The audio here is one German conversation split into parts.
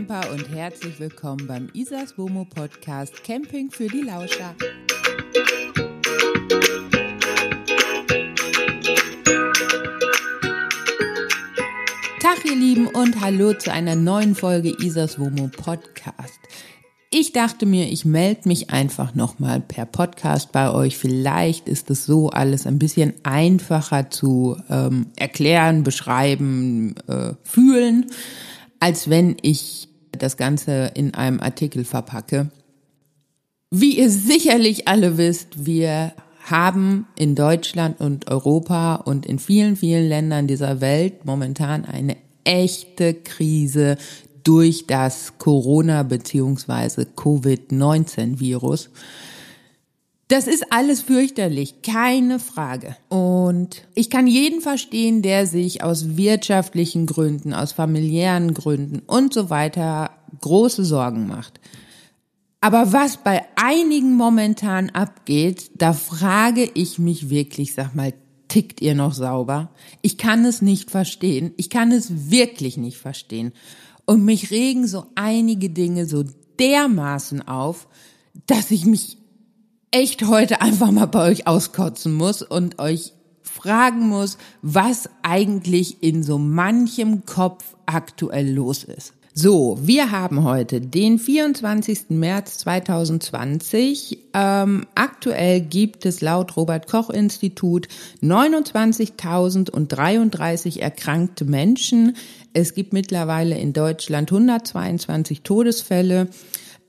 Camper und herzlich willkommen beim Isas Womo Podcast Camping für die Lauscher. Tag ihr Lieben und hallo zu einer neuen Folge Isas Womo Podcast. Ich dachte mir, ich melde mich einfach nochmal per Podcast bei euch. Vielleicht ist es so alles ein bisschen einfacher zu ähm, erklären, beschreiben, äh, fühlen, als wenn ich das Ganze in einem Artikel verpacke. Wie ihr sicherlich alle wisst, wir haben in Deutschland und Europa und in vielen, vielen Ländern dieser Welt momentan eine echte Krise, durch das Corona- bzw. Covid-19-Virus. Das ist alles fürchterlich, keine Frage. Und ich kann jeden verstehen, der sich aus wirtschaftlichen Gründen, aus familiären Gründen und so weiter große Sorgen macht. Aber was bei einigen momentan abgeht, da frage ich mich wirklich, sag mal, tickt ihr noch sauber? Ich kann es nicht verstehen. Ich kann es wirklich nicht verstehen. Und mich regen so einige Dinge so dermaßen auf, dass ich mich echt heute einfach mal bei euch auskotzen muss und euch fragen muss, was eigentlich in so manchem Kopf aktuell los ist. So, wir haben heute den 24. März 2020. Ähm, aktuell gibt es laut Robert Koch Institut 29.033 erkrankte Menschen. Es gibt mittlerweile in Deutschland 122 Todesfälle.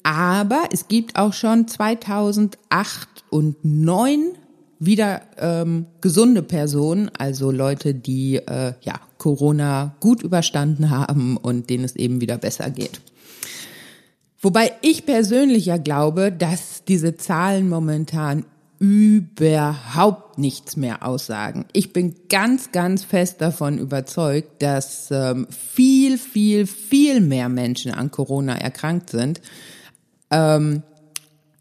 Aber es gibt auch schon 2008 und 2009 wieder ähm, gesunde Personen, also Leute, die äh, ja Corona gut überstanden haben und denen es eben wieder besser geht. Wobei ich persönlich ja glaube, dass diese Zahlen momentan überhaupt nichts mehr aussagen. Ich bin ganz, ganz fest davon überzeugt, dass ähm, viel, viel, viel mehr Menschen an Corona erkrankt sind. Ähm,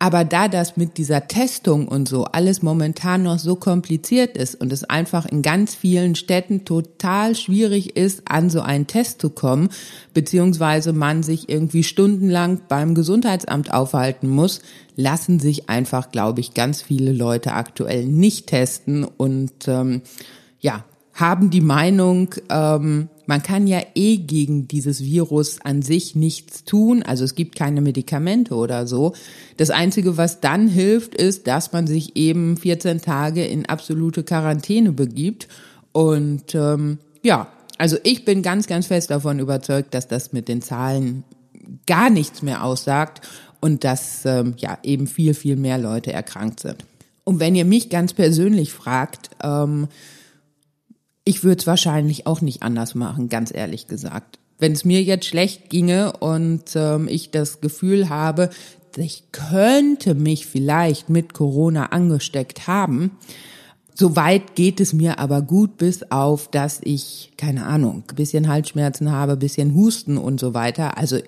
aber da das mit dieser Testung und so alles momentan noch so kompliziert ist und es einfach in ganz vielen Städten total schwierig ist, an so einen Test zu kommen, beziehungsweise man sich irgendwie stundenlang beim Gesundheitsamt aufhalten muss, lassen sich einfach, glaube ich, ganz viele Leute aktuell nicht testen und ähm, ja, haben die Meinung, ähm, man kann ja eh gegen dieses Virus an sich nichts tun, also es gibt keine Medikamente oder so. Das Einzige, was dann hilft, ist, dass man sich eben 14 Tage in absolute Quarantäne begibt. Und ähm, ja, also ich bin ganz, ganz fest davon überzeugt, dass das mit den Zahlen gar nichts mehr aussagt und dass ähm, ja eben viel, viel mehr Leute erkrankt sind. Und wenn ihr mich ganz persönlich fragt, ähm, ich würde es wahrscheinlich auch nicht anders machen, ganz ehrlich gesagt. Wenn es mir jetzt schlecht ginge und ähm, ich das Gefühl habe, ich könnte mich vielleicht mit Corona angesteckt haben, Soweit geht es mir aber gut, bis auf, dass ich, keine Ahnung, bisschen Halsschmerzen habe, bisschen Husten und so weiter. Also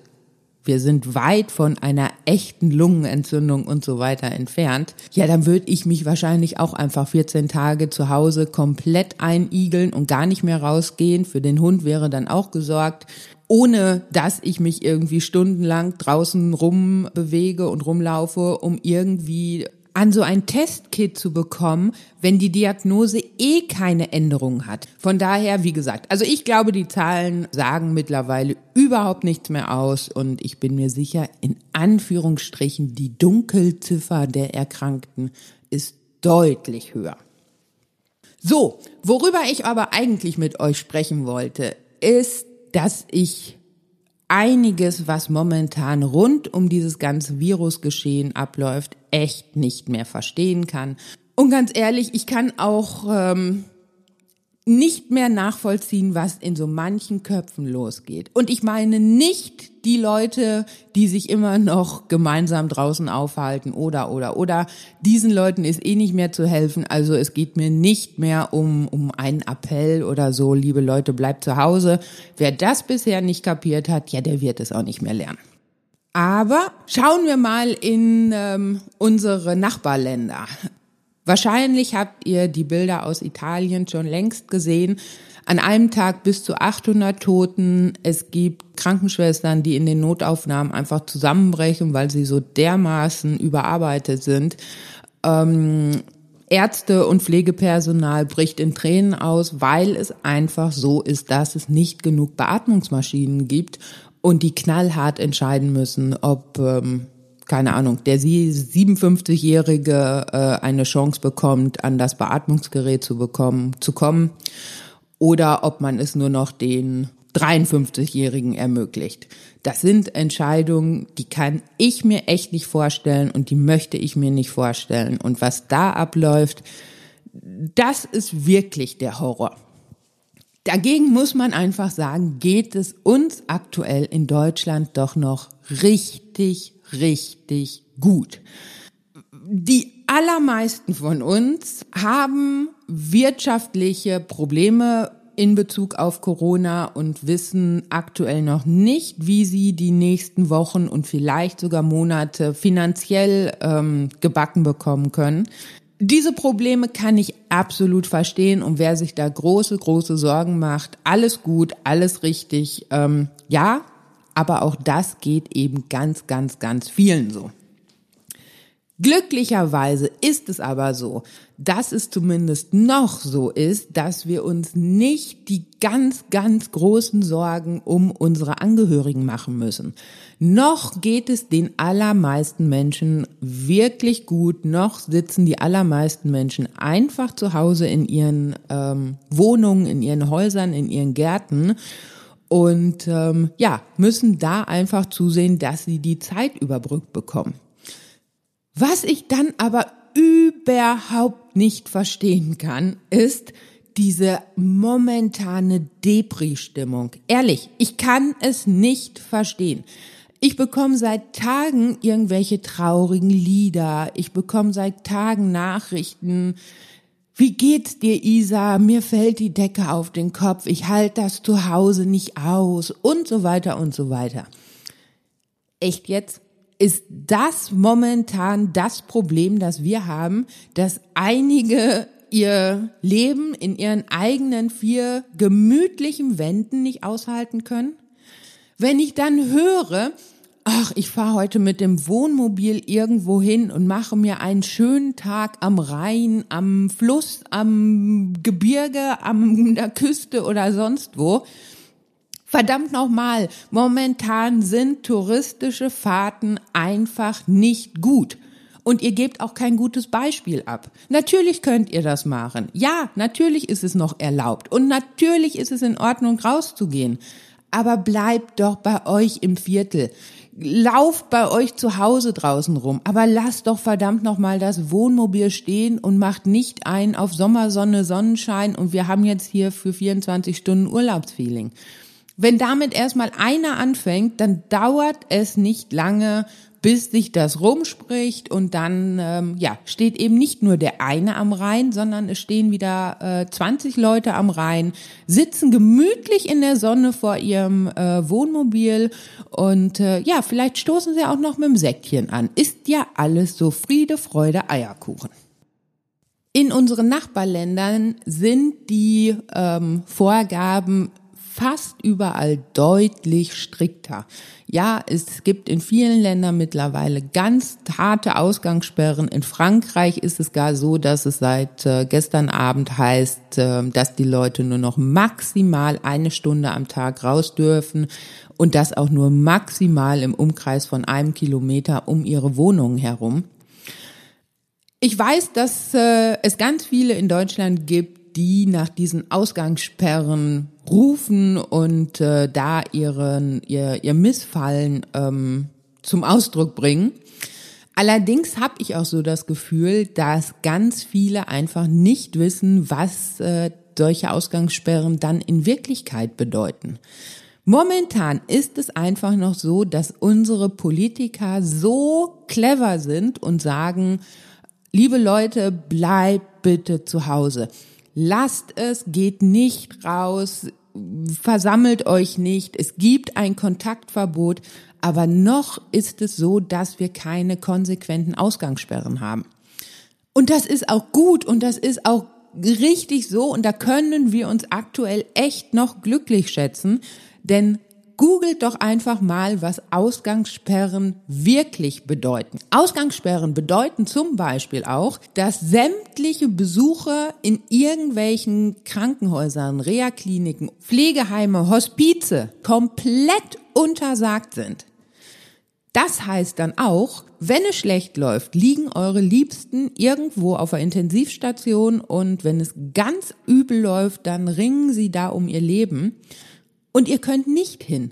wir sind weit von einer echten Lungenentzündung und so weiter entfernt, ja, dann würde ich mich wahrscheinlich auch einfach 14 Tage zu Hause komplett einigeln und gar nicht mehr rausgehen. Für den Hund wäre dann auch gesorgt ohne dass ich mich irgendwie stundenlang draußen rumbewege und rumlaufe, um irgendwie an so ein Testkit zu bekommen, wenn die Diagnose eh keine Änderung hat. Von daher, wie gesagt, also ich glaube, die Zahlen sagen mittlerweile überhaupt nichts mehr aus und ich bin mir sicher, in Anführungsstrichen, die Dunkelziffer der Erkrankten ist deutlich höher. So, worüber ich aber eigentlich mit euch sprechen wollte, ist, dass ich einiges, was momentan rund um dieses ganze Virusgeschehen abläuft, echt nicht mehr verstehen kann. Und ganz ehrlich, ich kann auch ähm, nicht mehr nachvollziehen, was in so manchen Köpfen losgeht. Und ich meine nicht die Leute, die sich immer noch gemeinsam draußen aufhalten oder, oder, oder. Diesen Leuten ist eh nicht mehr zu helfen. Also es geht mir nicht mehr um, um einen Appell oder so, liebe Leute, bleibt zu Hause. Wer das bisher nicht kapiert hat, ja, der wird es auch nicht mehr lernen. Aber schauen wir mal in ähm, unsere Nachbarländer. Wahrscheinlich habt ihr die Bilder aus Italien schon längst gesehen. An einem Tag bis zu 800 Toten. Es gibt Krankenschwestern, die in den Notaufnahmen einfach zusammenbrechen, weil sie so dermaßen überarbeitet sind. Ähm, Ärzte und Pflegepersonal bricht in Tränen aus, weil es einfach so ist, dass es nicht genug Beatmungsmaschinen gibt und die knallhart entscheiden müssen, ob ähm, keine Ahnung, der sie 57-Jährige äh, eine Chance bekommt, an das Beatmungsgerät zu bekommen, zu kommen, oder ob man es nur noch den 53-Jährigen ermöglicht. Das sind Entscheidungen, die kann ich mir echt nicht vorstellen und die möchte ich mir nicht vorstellen. Und was da abläuft, das ist wirklich der Horror. Dagegen muss man einfach sagen, geht es uns aktuell in Deutschland doch noch richtig, richtig gut. Die allermeisten von uns haben wirtschaftliche Probleme in Bezug auf Corona und wissen aktuell noch nicht, wie sie die nächsten Wochen und vielleicht sogar Monate finanziell ähm, gebacken bekommen können. Diese Probleme kann ich absolut verstehen und wer sich da große, große Sorgen macht, alles gut, alles richtig, ähm, ja, aber auch das geht eben ganz, ganz, ganz vielen so. Glücklicherweise ist es aber so, dass es zumindest noch so ist, dass wir uns nicht die ganz, ganz großen Sorgen um unsere Angehörigen machen müssen. Noch geht es den allermeisten Menschen wirklich gut, noch sitzen die allermeisten Menschen einfach zu Hause in ihren ähm, Wohnungen, in ihren Häusern, in ihren Gärten und ähm, ja, müssen da einfach zusehen, dass sie die Zeit überbrückt bekommen. Was ich dann aber überhaupt nicht verstehen kann, ist diese momentane Depri-Stimmung. Ehrlich, ich kann es nicht verstehen. Ich bekomme seit Tagen irgendwelche traurigen Lieder. Ich bekomme seit Tagen Nachrichten. Wie geht's dir, Isa? Mir fällt die Decke auf den Kopf. Ich halte das zu Hause nicht aus und so weiter und so weiter. Echt jetzt? Ist das momentan das Problem, das wir haben, dass einige ihr Leben in ihren eigenen vier gemütlichen Wänden nicht aushalten können? Wenn ich dann höre, ach, ich fahre heute mit dem Wohnmobil irgendwo hin und mache mir einen schönen Tag am Rhein, am Fluss, am Gebirge, am der Küste oder sonst wo, Verdammt nochmal, momentan sind touristische Fahrten einfach nicht gut. Und ihr gebt auch kein gutes Beispiel ab. Natürlich könnt ihr das machen. Ja, natürlich ist es noch erlaubt. Und natürlich ist es in Ordnung, rauszugehen. Aber bleibt doch bei euch im Viertel. Lauft bei euch zu Hause draußen rum. Aber lasst doch verdammt nochmal das Wohnmobil stehen und macht nicht ein auf Sommersonne, Sonnenschein und wir haben jetzt hier für 24 Stunden Urlaubsfeeling. Wenn damit erstmal einer anfängt, dann dauert es nicht lange, bis sich das rumspricht und dann ähm, ja steht eben nicht nur der eine am Rhein, sondern es stehen wieder äh, 20 Leute am Rhein, sitzen gemütlich in der Sonne vor ihrem äh, Wohnmobil und äh, ja, vielleicht stoßen sie auch noch mit dem Säckchen an. Ist ja alles so Friede, Freude, Eierkuchen. In unseren Nachbarländern sind die ähm, Vorgaben fast überall deutlich strikter. Ja, es gibt in vielen Ländern mittlerweile ganz harte Ausgangssperren. In Frankreich ist es gar so, dass es seit äh, gestern Abend heißt, äh, dass die Leute nur noch maximal eine Stunde am Tag raus dürfen und das auch nur maximal im Umkreis von einem Kilometer um ihre Wohnungen herum. Ich weiß, dass äh, es ganz viele in Deutschland gibt, die nach diesen Ausgangssperren rufen und äh, da ihren, ihr, ihr Missfallen ähm, zum Ausdruck bringen. Allerdings habe ich auch so das Gefühl, dass ganz viele einfach nicht wissen, was äh, solche Ausgangssperren dann in Wirklichkeit bedeuten. Momentan ist es einfach noch so, dass unsere Politiker so clever sind und sagen, liebe Leute, bleibt bitte zu Hause. Lasst es, geht nicht raus, versammelt euch nicht. Es gibt ein Kontaktverbot, aber noch ist es so, dass wir keine konsequenten Ausgangssperren haben. Und das ist auch gut und das ist auch richtig so und da können wir uns aktuell echt noch glücklich schätzen, denn Googelt doch einfach mal, was Ausgangssperren wirklich bedeuten. Ausgangssperren bedeuten zum Beispiel auch, dass sämtliche Besuche in irgendwelchen Krankenhäusern, Reha-Kliniken, Pflegeheime, Hospize komplett untersagt sind. Das heißt dann auch, wenn es schlecht läuft, liegen eure Liebsten irgendwo auf der Intensivstation und wenn es ganz übel läuft, dann ringen sie da um ihr Leben und ihr könnt nicht hin.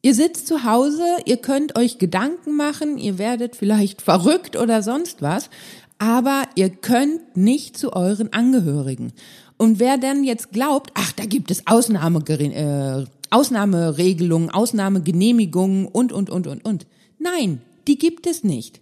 Ihr sitzt zu Hause, ihr könnt euch Gedanken machen, ihr werdet vielleicht verrückt oder sonst was, aber ihr könnt nicht zu euren Angehörigen. Und wer dann jetzt glaubt, ach, da gibt es Ausnahme, äh, Ausnahmeregelungen, Ausnahmegenehmigungen und, und, und, und, und. Nein, die gibt es nicht.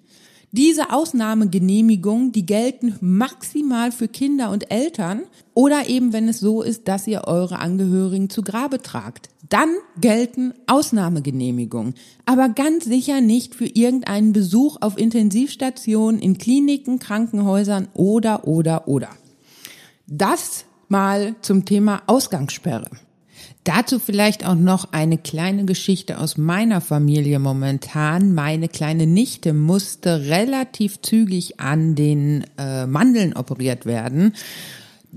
Diese Ausnahmegenehmigungen, die gelten maximal für Kinder und Eltern oder eben wenn es so ist, dass ihr eure Angehörigen zu Grabe tragt. Dann gelten Ausnahmegenehmigungen, aber ganz sicher nicht für irgendeinen Besuch auf Intensivstationen, in Kliniken, Krankenhäusern oder, oder, oder. Das mal zum Thema Ausgangssperre. Dazu vielleicht auch noch eine kleine Geschichte aus meiner Familie momentan. Meine kleine Nichte musste relativ zügig an den äh, Mandeln operiert werden.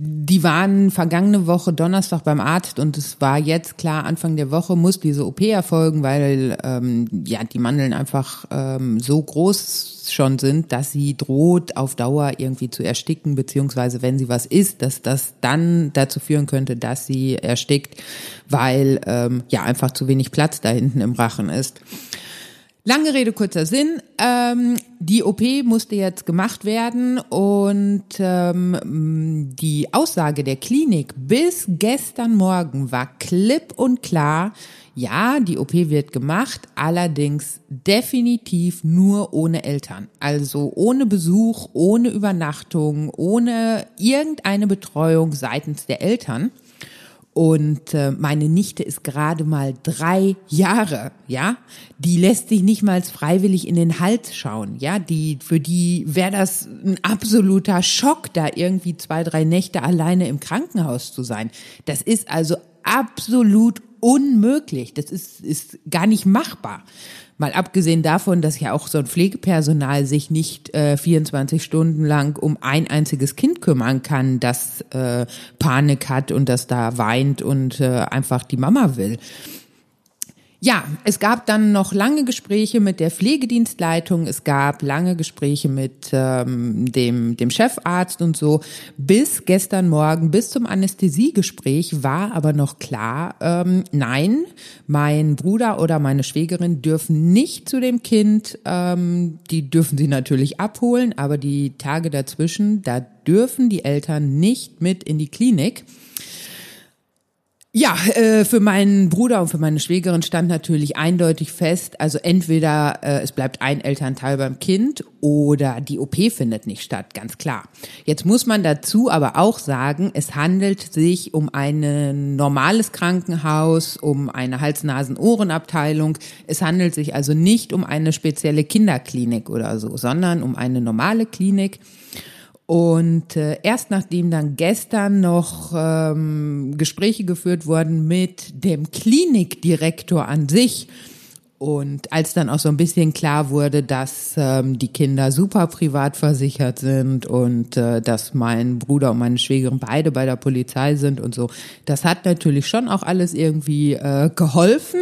Die waren vergangene Woche Donnerstag beim Arzt und es war jetzt klar, Anfang der Woche muss diese OP erfolgen, weil ähm, ja die Mandeln einfach ähm, so groß schon sind, dass sie droht, auf Dauer irgendwie zu ersticken, beziehungsweise wenn sie was isst, dass das dann dazu führen könnte, dass sie erstickt, weil ähm, ja einfach zu wenig Platz da hinten im Rachen ist. Lange Rede, kurzer Sinn. Ähm, die OP musste jetzt gemacht werden und ähm, die Aussage der Klinik bis gestern Morgen war klipp und klar, ja, die OP wird gemacht, allerdings definitiv nur ohne Eltern. Also ohne Besuch, ohne Übernachtung, ohne irgendeine Betreuung seitens der Eltern. Und äh, meine Nichte ist gerade mal drei Jahre, ja. Die lässt sich nicht mal freiwillig in den Hals schauen, ja. Die, für die wäre das ein absoluter Schock, da irgendwie zwei, drei Nächte alleine im Krankenhaus zu sein. Das ist also absolut unmöglich. Das ist, ist gar nicht machbar. Mal abgesehen davon, dass ja auch so ein Pflegepersonal sich nicht äh, 24 Stunden lang um ein einziges Kind kümmern kann, das äh, Panik hat und das da weint und äh, einfach die Mama will. Ja, es gab dann noch lange Gespräche mit der Pflegedienstleitung, es gab lange Gespräche mit ähm, dem, dem Chefarzt und so. Bis gestern Morgen, bis zum Anästhesiegespräch war aber noch klar, ähm, nein, mein Bruder oder meine Schwägerin dürfen nicht zu dem Kind, ähm, die dürfen sie natürlich abholen, aber die Tage dazwischen, da dürfen die Eltern nicht mit in die Klinik. Ja, äh, für meinen Bruder und für meine Schwägerin stand natürlich eindeutig fest, also entweder äh, es bleibt ein Elternteil beim Kind oder die OP findet nicht statt, ganz klar. Jetzt muss man dazu aber auch sagen, es handelt sich um ein normales Krankenhaus, um eine Hals-Nasen-Ohren-Abteilung. Es handelt sich also nicht um eine spezielle Kinderklinik oder so, sondern um eine normale Klinik. Und äh, erst nachdem dann gestern noch ähm, Gespräche geführt wurden mit dem Klinikdirektor an sich und als dann auch so ein bisschen klar wurde, dass ähm, die Kinder super privat versichert sind und äh, dass mein Bruder und meine Schwägerin beide bei der Polizei sind und so, das hat natürlich schon auch alles irgendwie äh, geholfen.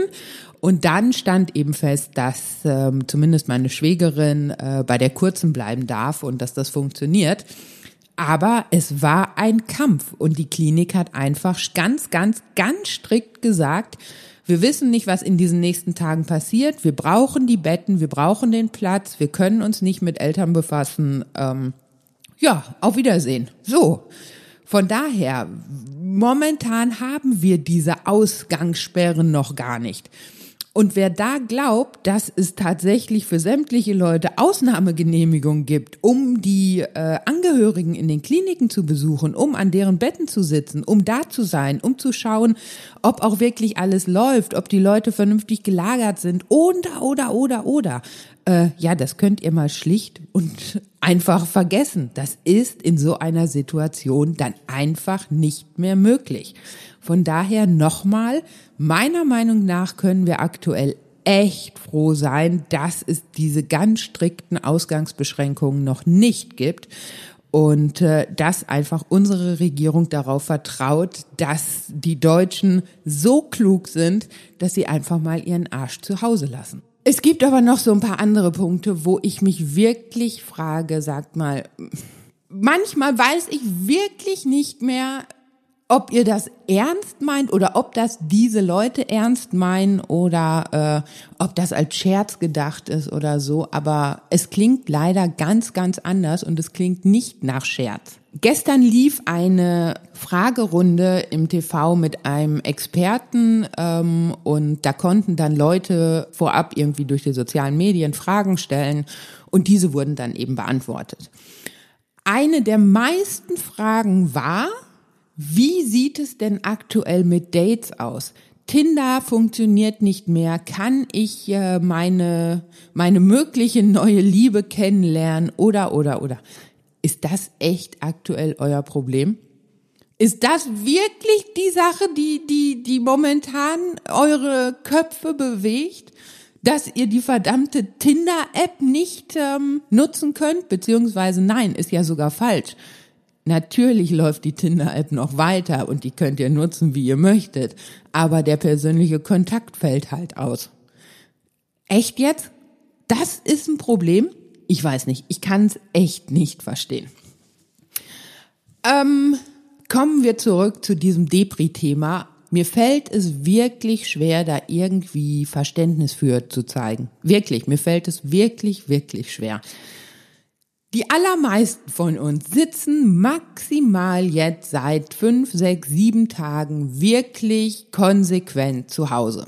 Und dann stand eben fest, dass ähm, zumindest meine Schwägerin äh, bei der kurzen bleiben darf und dass das funktioniert. Aber es war ein Kampf und die Klinik hat einfach ganz, ganz, ganz strikt gesagt, wir wissen nicht, was in diesen nächsten Tagen passiert. Wir brauchen die Betten, wir brauchen den Platz, wir können uns nicht mit Eltern befassen. Ähm, ja, auf Wiedersehen. So. Von daher, momentan haben wir diese Ausgangssperren noch gar nicht. Und wer da glaubt, dass es tatsächlich für sämtliche Leute Ausnahmegenehmigungen gibt, um die äh, Angehörigen in den Kliniken zu besuchen, um an deren Betten zu sitzen, um da zu sein, um zu schauen, ob auch wirklich alles läuft, ob die Leute vernünftig gelagert sind, oder, oder, oder, oder. Äh, ja, das könnt ihr mal schlicht und einfach vergessen. Das ist in so einer Situation dann einfach nicht mehr möglich. Von daher nochmal, meiner Meinung nach können wir aktuell echt froh sein, dass es diese ganz strikten Ausgangsbeschränkungen noch nicht gibt und äh, dass einfach unsere Regierung darauf vertraut, dass die Deutschen so klug sind, dass sie einfach mal ihren Arsch zu Hause lassen. Es gibt aber noch so ein paar andere Punkte, wo ich mich wirklich frage, sagt mal, manchmal weiß ich wirklich nicht mehr, ob ihr das ernst meint oder ob das diese Leute ernst meinen oder äh, ob das als Scherz gedacht ist oder so. Aber es klingt leider ganz, ganz anders und es klingt nicht nach Scherz. Gestern lief eine Fragerunde im TV mit einem Experten ähm, und da konnten dann Leute vorab irgendwie durch die sozialen Medien Fragen stellen und diese wurden dann eben beantwortet. Eine der meisten Fragen war, wie sieht es denn aktuell mit Dates aus? Tinder funktioniert nicht mehr. Kann ich äh, meine, meine mögliche neue Liebe kennenlernen? Oder, oder, oder. Ist das echt aktuell euer Problem? Ist das wirklich die Sache, die, die, die momentan eure Köpfe bewegt? Dass ihr die verdammte Tinder-App nicht ähm, nutzen könnt? Beziehungsweise nein, ist ja sogar falsch. Natürlich läuft die Tinder-App noch weiter und die könnt ihr nutzen, wie ihr möchtet, aber der persönliche Kontakt fällt halt aus. Echt jetzt? Das ist ein Problem? Ich weiß nicht, ich kann es echt nicht verstehen. Ähm, kommen wir zurück zu diesem Depri-Thema. Mir fällt es wirklich schwer, da irgendwie Verständnis für zu zeigen. Wirklich, mir fällt es wirklich, wirklich schwer. Die allermeisten von uns sitzen maximal jetzt seit fünf, sechs, sieben Tagen wirklich konsequent zu Hause.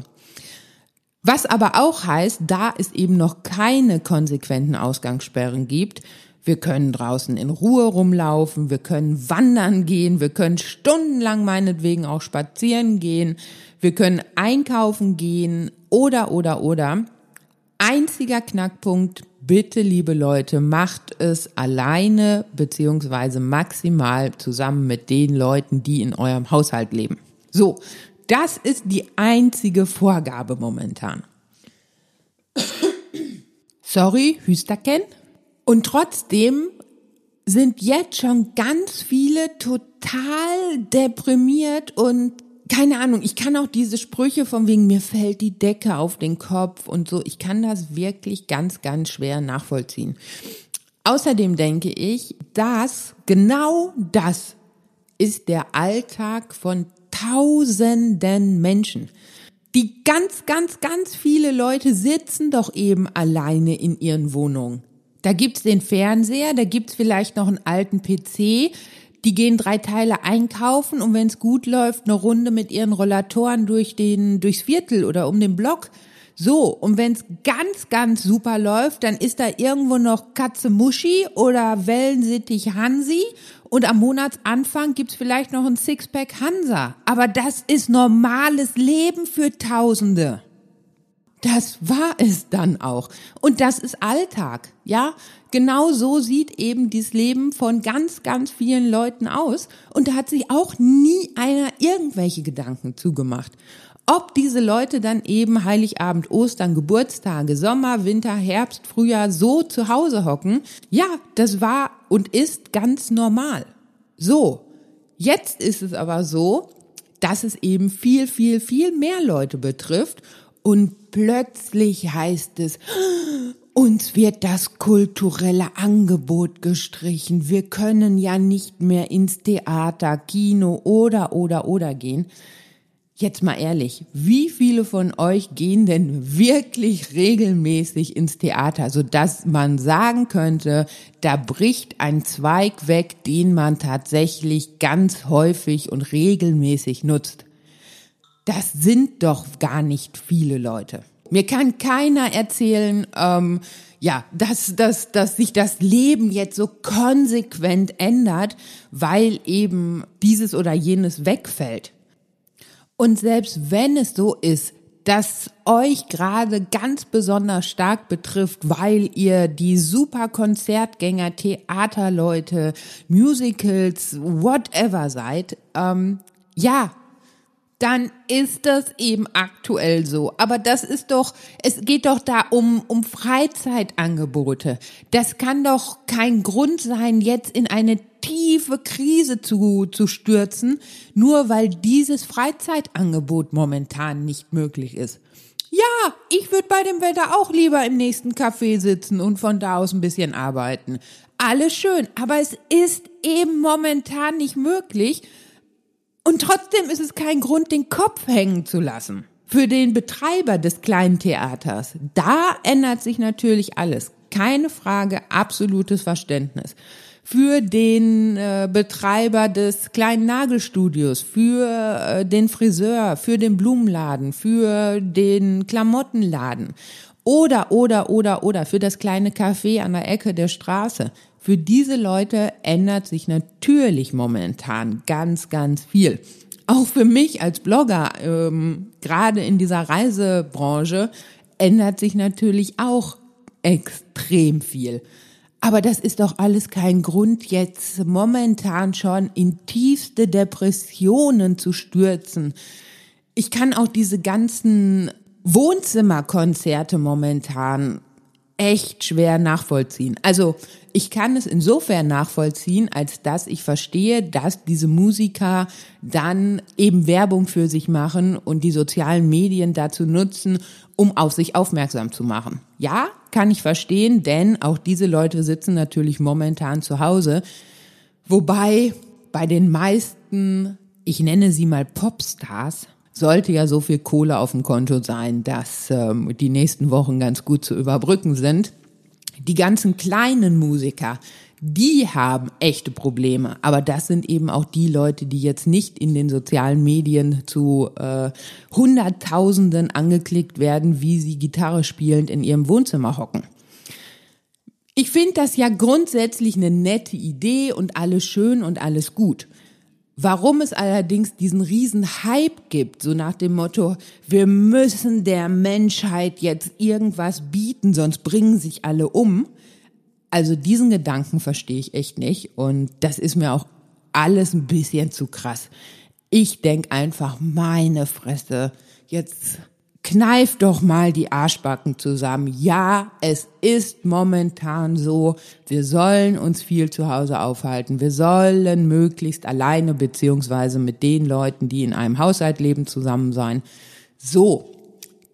Was aber auch heißt, da es eben noch keine konsequenten Ausgangssperren gibt, wir können draußen in Ruhe rumlaufen, wir können wandern gehen, wir können stundenlang meinetwegen auch spazieren gehen, wir können einkaufen gehen oder, oder, oder. Einziger Knackpunkt, bitte, liebe Leute, macht es alleine beziehungsweise maximal zusammen mit den Leuten, die in eurem Haushalt leben. So, das ist die einzige Vorgabe momentan. Sorry, Hüsterken. Und trotzdem sind jetzt schon ganz viele total deprimiert und keine Ahnung, ich kann auch diese Sprüche von wegen mir fällt die Decke auf den Kopf und so, ich kann das wirklich ganz, ganz schwer nachvollziehen. Außerdem denke ich, dass genau das ist der Alltag von tausenden Menschen. Die ganz, ganz, ganz viele Leute sitzen doch eben alleine in ihren Wohnungen. Da gibt's den Fernseher, da gibt's vielleicht noch einen alten PC, die gehen drei Teile einkaufen und wenn es gut läuft, eine Runde mit ihren Rollatoren durch den, durchs Viertel oder um den Block. So, und wenn es ganz, ganz super läuft, dann ist da irgendwo noch Katze Muschi oder Wellensittich Hansi und am Monatsanfang gibt's vielleicht noch ein Sixpack Hansa. Aber das ist normales Leben für Tausende. Das war es dann auch. Und das ist Alltag, ja? Genau so sieht eben dieses Leben von ganz, ganz vielen Leuten aus. Und da hat sich auch nie einer irgendwelche Gedanken zugemacht. Ob diese Leute dann eben Heiligabend, Ostern, Geburtstage, Sommer, Winter, Herbst, Frühjahr so zu Hause hocken, ja, das war und ist ganz normal. So. Jetzt ist es aber so, dass es eben viel, viel, viel mehr Leute betrifft und plötzlich heißt es, uns wird das kulturelle Angebot gestrichen. Wir können ja nicht mehr ins Theater, Kino oder, oder, oder gehen. Jetzt mal ehrlich, wie viele von euch gehen denn wirklich regelmäßig ins Theater, so dass man sagen könnte, da bricht ein Zweig weg, den man tatsächlich ganz häufig und regelmäßig nutzt? Das sind doch gar nicht viele Leute. Mir kann keiner erzählen, ähm, ja, dass, dass, dass sich das Leben jetzt so konsequent ändert, weil eben dieses oder jenes wegfällt. Und selbst wenn es so ist, das euch gerade ganz besonders stark betrifft, weil ihr die super Konzertgänger, Theaterleute, Musicals, whatever seid, ähm, ja, dann ist das eben aktuell so. Aber das ist doch, es geht doch da um, um Freizeitangebote. Das kann doch kein Grund sein, jetzt in eine tiefe Krise zu, zu stürzen, nur weil dieses Freizeitangebot momentan nicht möglich ist. Ja, ich würde bei dem Wetter auch lieber im nächsten Café sitzen und von da aus ein bisschen arbeiten. Alles schön, aber es ist eben momentan nicht möglich, und trotzdem ist es kein Grund, den Kopf hängen zu lassen. Für den Betreiber des kleinen Theaters, da ändert sich natürlich alles. Keine Frage, absolutes Verständnis. Für den äh, Betreiber des kleinen Nagelstudios, für äh, den Friseur, für den Blumenladen, für den Klamottenladen oder, oder, oder, oder für das kleine Café an der Ecke der Straße. Für diese Leute ändert sich natürlich momentan ganz, ganz viel. Auch für mich als Blogger, ähm, gerade in dieser Reisebranche, ändert sich natürlich auch extrem viel. Aber das ist doch alles kein Grund, jetzt momentan schon in tiefste Depressionen zu stürzen. Ich kann auch diese ganzen Wohnzimmerkonzerte momentan echt schwer nachvollziehen. Also ich kann es insofern nachvollziehen, als dass ich verstehe, dass diese Musiker dann eben Werbung für sich machen und die sozialen Medien dazu nutzen, um auf sich aufmerksam zu machen. Ja, kann ich verstehen, denn auch diese Leute sitzen natürlich momentan zu Hause. Wobei bei den meisten, ich nenne sie mal Popstars, sollte ja so viel Kohle auf dem Konto sein, dass ähm, die nächsten Wochen ganz gut zu überbrücken sind. Die ganzen kleinen Musiker, die haben echte Probleme. Aber das sind eben auch die Leute, die jetzt nicht in den sozialen Medien zu äh, Hunderttausenden angeklickt werden, wie sie Gitarre spielend in ihrem Wohnzimmer hocken. Ich finde das ja grundsätzlich eine nette Idee und alles schön und alles gut. Warum es allerdings diesen riesen Hype gibt, so nach dem Motto, wir müssen der Menschheit jetzt irgendwas bieten, sonst bringen sich alle um. Also diesen Gedanken verstehe ich echt nicht und das ist mir auch alles ein bisschen zu krass. Ich denk einfach, meine Fresse, jetzt kneif doch mal die Arschbacken zusammen. Ja, es ist momentan so, wir sollen uns viel zu Hause aufhalten. Wir sollen möglichst alleine beziehungsweise mit den Leuten, die in einem Haushalt leben, zusammen sein. So,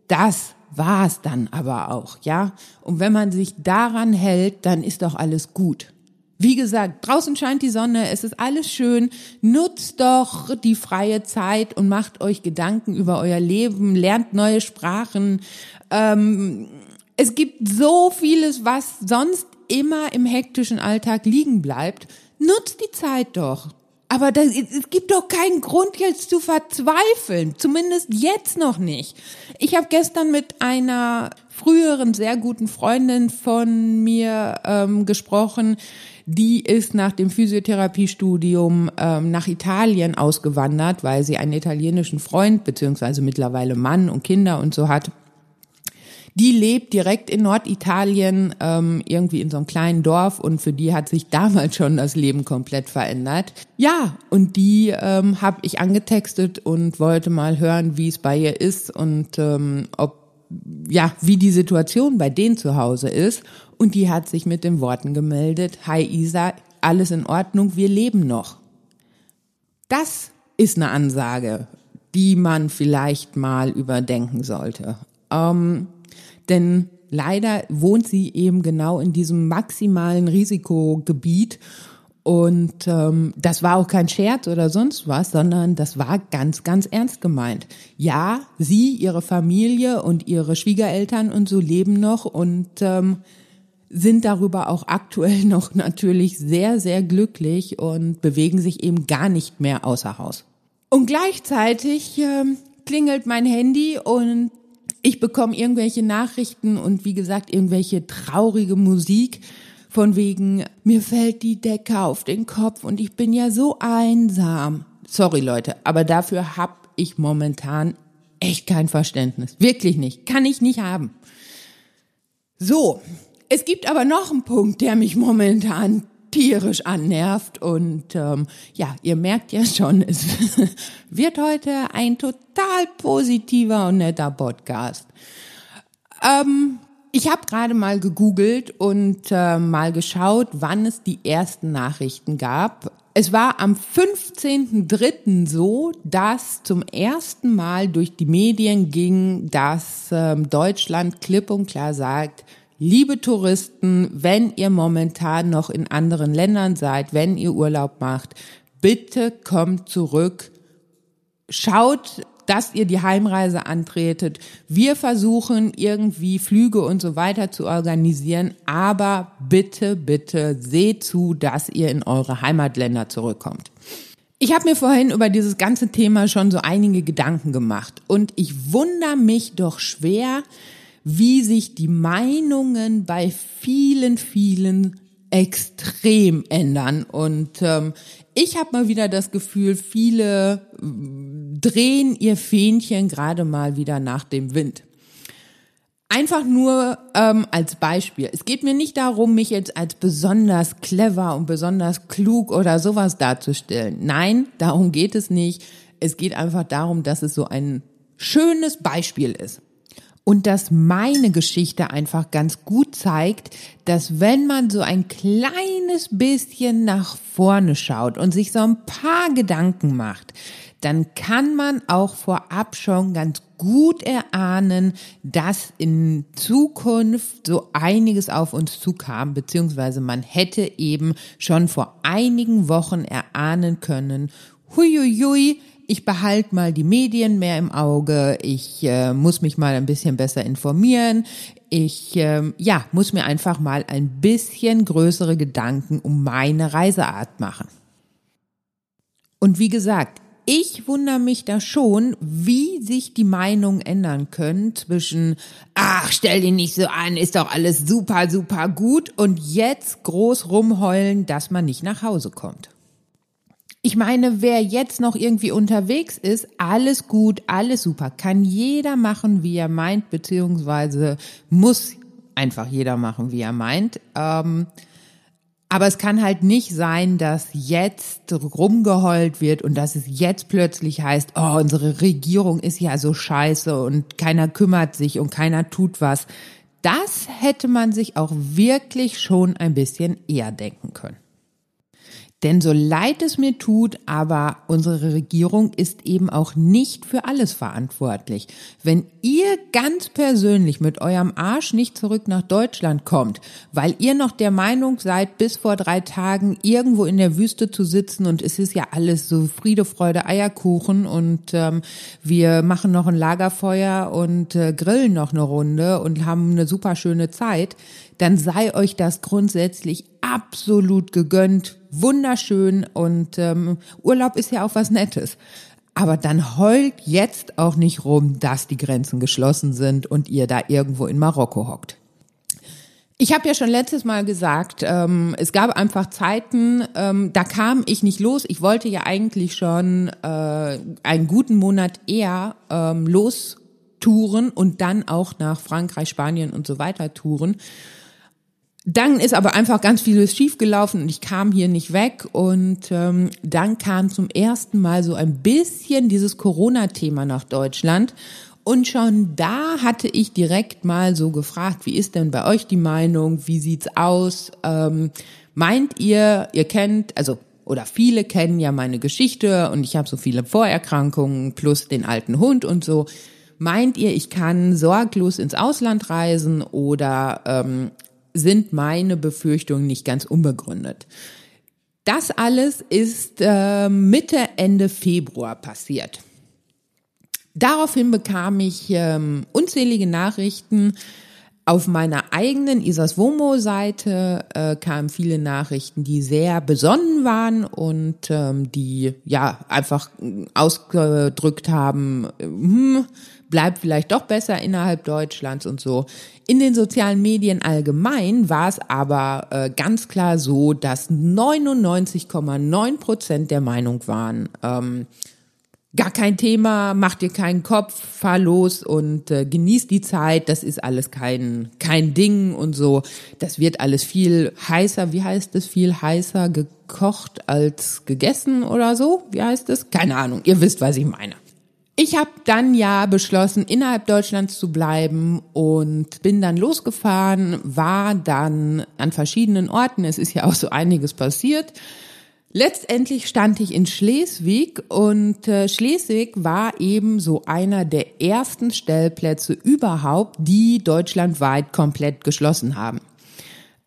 das war's dann aber auch, ja? Und wenn man sich daran hält, dann ist doch alles gut. Wie gesagt, draußen scheint die Sonne, es ist alles schön. Nutzt doch die freie Zeit und macht euch Gedanken über euer Leben, lernt neue Sprachen. Ähm, es gibt so vieles, was sonst immer im hektischen Alltag liegen bleibt. Nutzt die Zeit doch. Aber das, es gibt doch keinen Grund jetzt zu verzweifeln, zumindest jetzt noch nicht. Ich habe gestern mit einer früheren sehr guten Freundin von mir ähm, gesprochen, die ist nach dem Physiotherapiestudium ähm, nach Italien ausgewandert, weil sie einen italienischen Freund beziehungsweise mittlerweile Mann und Kinder und so hat. Die lebt direkt in Norditalien, ähm, irgendwie in so einem kleinen Dorf und für die hat sich damals schon das Leben komplett verändert. Ja, und die ähm, habe ich angetextet und wollte mal hören, wie es bei ihr ist und ähm, ob ja, wie die Situation bei denen zu Hause ist. Und die hat sich mit den Worten gemeldet, Hi Isa, alles in Ordnung, wir leben noch. Das ist eine Ansage, die man vielleicht mal überdenken sollte. Ähm, denn leider wohnt sie eben genau in diesem maximalen Risikogebiet und ähm, das war auch kein Scherz oder sonst was, sondern das war ganz, ganz ernst gemeint. Ja, sie, ihre Familie und ihre Schwiegereltern und so leben noch und ähm, sind darüber auch aktuell noch natürlich sehr, sehr glücklich und bewegen sich eben gar nicht mehr außer Haus. Und gleichzeitig ähm, klingelt mein Handy und ich bekomme irgendwelche Nachrichten und wie gesagt irgendwelche traurige Musik von wegen, mir fällt die Decke auf den Kopf und ich bin ja so einsam. Sorry Leute, aber dafür habe ich momentan echt kein Verständnis. Wirklich nicht. Kann ich nicht haben. So, es gibt aber noch einen Punkt, der mich momentan tierisch annervt. Und ähm, ja, ihr merkt ja schon, es wird heute ein total positiver und netter Podcast. Ähm, ich habe gerade mal gegoogelt und äh, mal geschaut, wann es die ersten Nachrichten gab. Es war am 15.03. so, dass zum ersten Mal durch die Medien ging, dass ähm, Deutschland klipp und klar sagt, liebe Touristen, wenn ihr momentan noch in anderen Ländern seid, wenn ihr Urlaub macht, bitte kommt zurück. Schaut dass ihr die Heimreise antretet. Wir versuchen irgendwie Flüge und so weiter zu organisieren, aber bitte, bitte seht zu, dass ihr in eure Heimatländer zurückkommt. Ich habe mir vorhin über dieses ganze Thema schon so einige Gedanken gemacht und ich wundere mich doch schwer, wie sich die Meinungen bei vielen, vielen extrem ändern. Und ähm, ich habe mal wieder das Gefühl, viele äh, drehen ihr Fähnchen gerade mal wieder nach dem Wind. Einfach nur ähm, als Beispiel. Es geht mir nicht darum, mich jetzt als besonders clever und besonders klug oder sowas darzustellen. Nein, darum geht es nicht. Es geht einfach darum, dass es so ein schönes Beispiel ist und dass meine Geschichte einfach ganz gut zeigt, dass wenn man so ein kleines bisschen nach vorne schaut und sich so ein paar Gedanken macht, dann kann man auch vorab schon ganz gut erahnen, dass in Zukunft so einiges auf uns zukam, beziehungsweise man hätte eben schon vor einigen Wochen erahnen können, huiuiui, ich behalte mal die Medien mehr im Auge, ich äh, muss mich mal ein bisschen besser informieren, ich äh, ja, muss mir einfach mal ein bisschen größere Gedanken um meine Reiseart machen. Und wie gesagt, ich wundere mich da schon, wie sich die Meinungen ändern können zwischen, ach, stell dich nicht so an, ist doch alles super, super gut und jetzt groß rumheulen, dass man nicht nach Hause kommt. Ich meine, wer jetzt noch irgendwie unterwegs ist, alles gut, alles super, kann jeder machen, wie er meint, beziehungsweise muss einfach jeder machen, wie er meint. Ähm, aber es kann halt nicht sein, dass jetzt rumgeheult wird und dass es jetzt plötzlich heißt, oh, unsere Regierung ist ja so scheiße und keiner kümmert sich und keiner tut was. Das hätte man sich auch wirklich schon ein bisschen eher denken können. Denn so leid es mir tut, aber unsere Regierung ist eben auch nicht für alles verantwortlich. Wenn ihr ganz persönlich mit eurem Arsch nicht zurück nach Deutschland kommt, weil ihr noch der Meinung seid, bis vor drei Tagen irgendwo in der Wüste zu sitzen und es ist ja alles so Friede, Freude, Eierkuchen und ähm, wir machen noch ein Lagerfeuer und äh, grillen noch eine Runde und haben eine super schöne Zeit, dann sei euch das grundsätzlich absolut gegönnt, wunderschön und ähm, Urlaub ist ja auch was Nettes. Aber dann heult jetzt auch nicht rum, dass die Grenzen geschlossen sind und ihr da irgendwo in Marokko hockt. Ich habe ja schon letztes Mal gesagt, ähm, es gab einfach Zeiten, ähm, da kam ich nicht los. Ich wollte ja eigentlich schon äh, einen guten Monat eher ähm, los touren und dann auch nach Frankreich, Spanien und so weiter touren. Dann ist aber einfach ganz vieles schiefgelaufen und ich kam hier nicht weg. Und ähm, dann kam zum ersten Mal so ein bisschen dieses Corona-Thema nach Deutschland. Und schon da hatte ich direkt mal so gefragt, wie ist denn bei euch die Meinung? Wie sieht's aus? Ähm, meint ihr, ihr kennt, also oder viele kennen ja meine Geschichte und ich habe so viele Vorerkrankungen plus den alten Hund und so. Meint ihr, ich kann sorglos ins Ausland reisen oder ähm, sind meine Befürchtungen nicht ganz unbegründet. Das alles ist äh, Mitte, Ende Februar passiert. Daraufhin bekam ich ähm, unzählige Nachrichten. Auf meiner eigenen Isas Womo-Seite äh, kamen viele Nachrichten, die sehr besonnen waren und ähm, die ja einfach ausgedrückt haben, hm, bleibt vielleicht doch besser innerhalb Deutschlands und so. In den sozialen Medien allgemein war es aber äh, ganz klar so, dass 99,9 Prozent der Meinung waren, ähm, gar kein Thema, mach dir keinen Kopf, fahr los und äh, genieß die Zeit. Das ist alles kein, kein Ding und so. Das wird alles viel heißer, wie heißt es, viel heißer gekocht als gegessen oder so. Wie heißt es? Keine Ahnung. Ihr wisst, was ich meine. Ich habe dann ja beschlossen, innerhalb Deutschlands zu bleiben und bin dann losgefahren, war dann an verschiedenen Orten. Es ist ja auch so einiges passiert. Letztendlich stand ich in Schleswig und äh, Schleswig war eben so einer der ersten Stellplätze überhaupt, die deutschlandweit komplett geschlossen haben.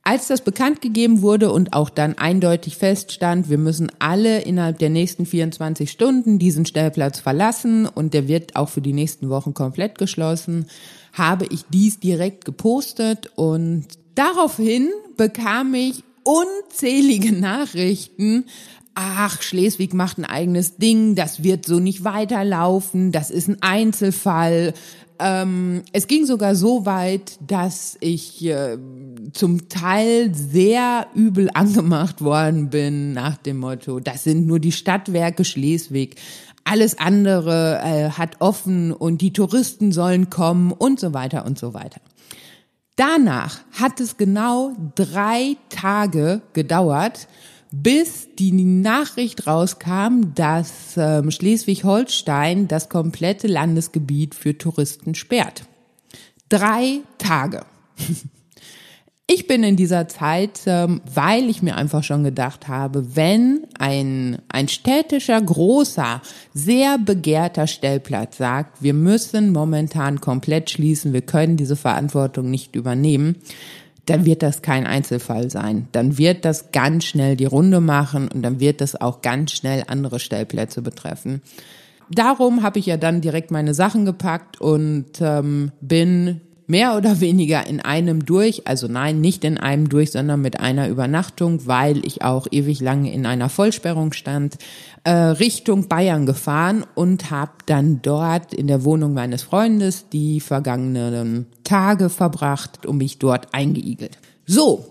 Als das bekannt gegeben wurde und auch dann eindeutig feststand, wir müssen alle innerhalb der nächsten 24 Stunden diesen Stellplatz verlassen und der wird auch für die nächsten Wochen komplett geschlossen, habe ich dies direkt gepostet und daraufhin bekam ich unzählige Nachrichten. Ach, Schleswig macht ein eigenes Ding, das wird so nicht weiterlaufen, das ist ein Einzelfall. Ähm, es ging sogar so weit, dass ich äh, zum Teil sehr übel angemacht worden bin nach dem Motto, das sind nur die Stadtwerke Schleswig. Alles andere äh, hat offen und die Touristen sollen kommen und so weiter und so weiter. Danach hat es genau drei Tage gedauert, bis die Nachricht rauskam, dass ähm, Schleswig-Holstein das komplette Landesgebiet für Touristen sperrt. Drei Tage. Ich bin in dieser Zeit, ähm, weil ich mir einfach schon gedacht habe, wenn ein, ein städtischer, großer, sehr begehrter Stellplatz sagt, wir müssen momentan komplett schließen, wir können diese Verantwortung nicht übernehmen, dann wird das kein Einzelfall sein. Dann wird das ganz schnell die Runde machen und dann wird das auch ganz schnell andere Stellplätze betreffen. Darum habe ich ja dann direkt meine Sachen gepackt und ähm, bin mehr oder weniger in einem durch, also nein, nicht in einem durch, sondern mit einer Übernachtung, weil ich auch ewig lange in einer Vollsperrung stand, äh, Richtung Bayern gefahren und habe dann dort in der Wohnung meines Freundes die vergangenen Tage verbracht und mich dort eingeigelt. So,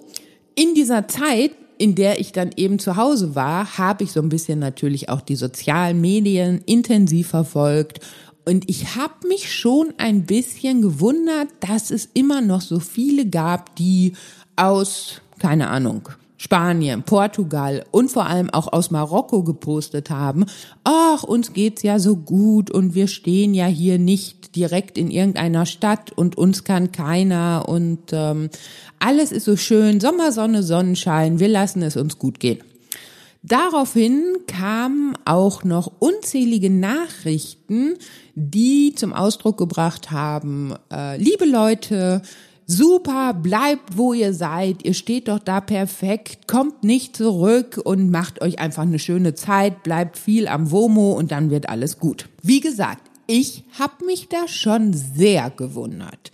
in dieser Zeit in der ich dann eben zu Hause war, habe ich so ein bisschen natürlich auch die sozialen Medien intensiv verfolgt und ich habe mich schon ein bisschen gewundert, dass es immer noch so viele gab, die aus, keine Ahnung, Spanien, Portugal und vor allem auch aus Marokko gepostet haben, ach, uns geht's ja so gut und wir stehen ja hier nicht direkt in irgendeiner Stadt und uns kann keiner und ähm, alles ist so schön, Sommer, Sonne, Sonnenschein, wir lassen es uns gut gehen. Daraufhin kamen auch noch unzählige Nachrichten, die zum Ausdruck gebracht haben, äh, liebe Leute, super, bleibt wo ihr seid, ihr steht doch da perfekt, kommt nicht zurück und macht euch einfach eine schöne Zeit, bleibt viel am WOMO und dann wird alles gut. Wie gesagt, ich habe mich da schon sehr gewundert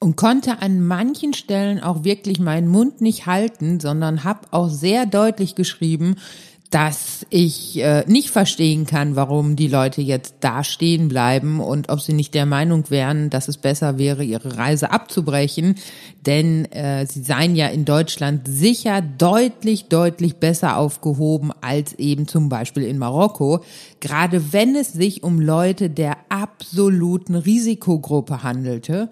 und konnte an manchen Stellen auch wirklich meinen Mund nicht halten, sondern habe auch sehr deutlich geschrieben, dass ich äh, nicht verstehen kann, warum die Leute jetzt da stehen bleiben und ob sie nicht der Meinung wären, dass es besser wäre, ihre Reise abzubrechen. Denn äh, sie seien ja in Deutschland sicher deutlich, deutlich besser aufgehoben als eben zum Beispiel in Marokko. Gerade wenn es sich um Leute der absoluten Risikogruppe handelte.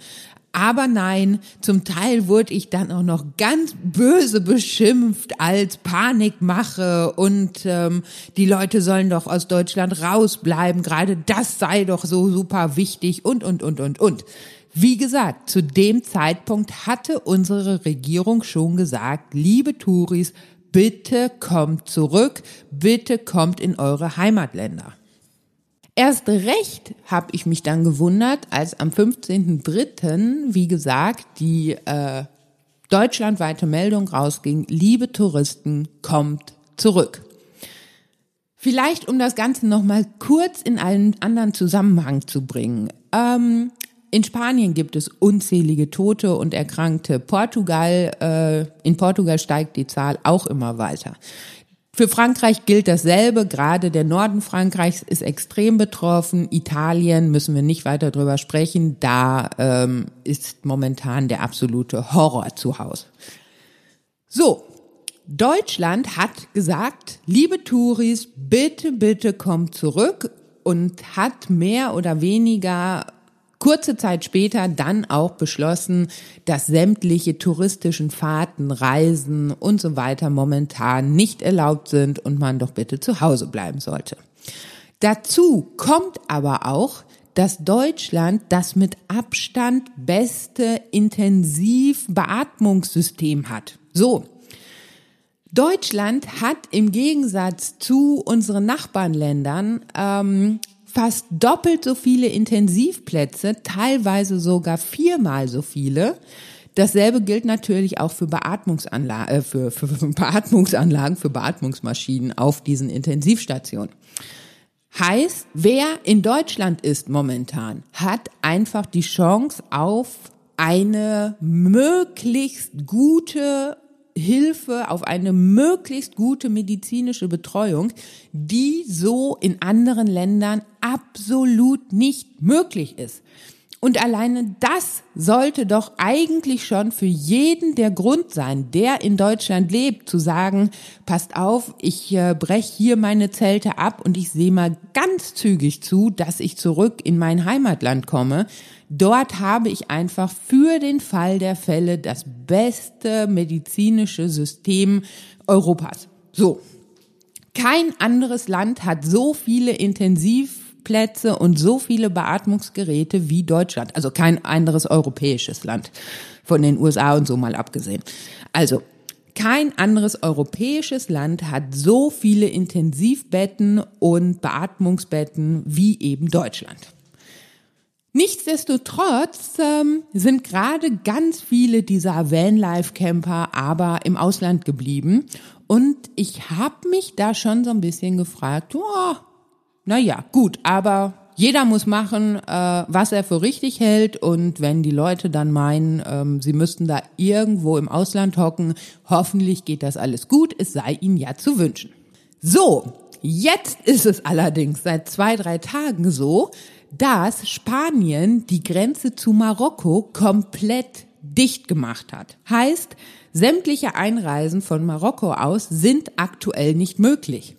Aber nein, zum Teil wurde ich dann auch noch ganz böse beschimpft als Panikmache und ähm, die Leute sollen doch aus Deutschland rausbleiben. Gerade das sei doch so super wichtig und, und, und, und, und. Wie gesagt, zu dem Zeitpunkt hatte unsere Regierung schon gesagt, liebe Touris, bitte kommt zurück, bitte kommt in eure Heimatländer. Erst recht habe ich mich dann gewundert, als am 15.03., wie gesagt, die äh, deutschlandweite Meldung rausging, liebe Touristen, kommt zurück. Vielleicht, um das Ganze nochmal kurz in einen anderen Zusammenhang zu bringen. Ähm, in Spanien gibt es unzählige Tote und Erkrankte. Portugal, äh, in Portugal steigt die Zahl auch immer weiter. Für Frankreich gilt dasselbe. Gerade der Norden Frankreichs ist extrem betroffen. Italien müssen wir nicht weiter drüber sprechen. Da ähm, ist momentan der absolute Horror zu Hause. So, Deutschland hat gesagt, liebe Touris, bitte, bitte kommt zurück und hat mehr oder weniger kurze Zeit später dann auch beschlossen, dass sämtliche touristischen Fahrten, Reisen und so weiter momentan nicht erlaubt sind und man doch bitte zu Hause bleiben sollte. Dazu kommt aber auch, dass Deutschland das mit Abstand beste Intensivbeatmungssystem hat. So. Deutschland hat im Gegensatz zu unseren Nachbarländern ähm, fast doppelt so viele Intensivplätze, teilweise sogar viermal so viele. Dasselbe gilt natürlich auch für, Beatmungsanla äh, für, für, für Beatmungsanlagen, für Beatmungsmaschinen auf diesen Intensivstationen. Heißt, wer in Deutschland ist momentan, hat einfach die Chance auf eine möglichst gute Hilfe, auf eine möglichst gute medizinische Betreuung, die so in anderen Ländern absolut nicht möglich ist. Und alleine das sollte doch eigentlich schon für jeden der Grund sein, der in Deutschland lebt, zu sagen, passt auf, ich äh, breche hier meine Zelte ab und ich sehe mal ganz zügig zu, dass ich zurück in mein Heimatland komme. Dort habe ich einfach für den Fall der Fälle das beste medizinische System Europas. So. Kein anderes Land hat so viele intensiv Plätze und so viele Beatmungsgeräte wie Deutschland. Also kein anderes europäisches Land von den USA und so mal abgesehen. Also kein anderes europäisches Land hat so viele Intensivbetten und Beatmungsbetten wie eben Deutschland. Nichtsdestotrotz ähm, sind gerade ganz viele dieser Vanlife-Camper aber im Ausland geblieben. Und ich habe mich da schon so ein bisschen gefragt, oh, naja, gut, aber jeder muss machen, äh, was er für richtig hält. Und wenn die Leute dann meinen, ähm, sie müssten da irgendwo im Ausland hocken, hoffentlich geht das alles gut. Es sei ihnen ja zu wünschen. So, jetzt ist es allerdings seit zwei, drei Tagen so, dass Spanien die Grenze zu Marokko komplett dicht gemacht hat. Heißt, sämtliche Einreisen von Marokko aus sind aktuell nicht möglich.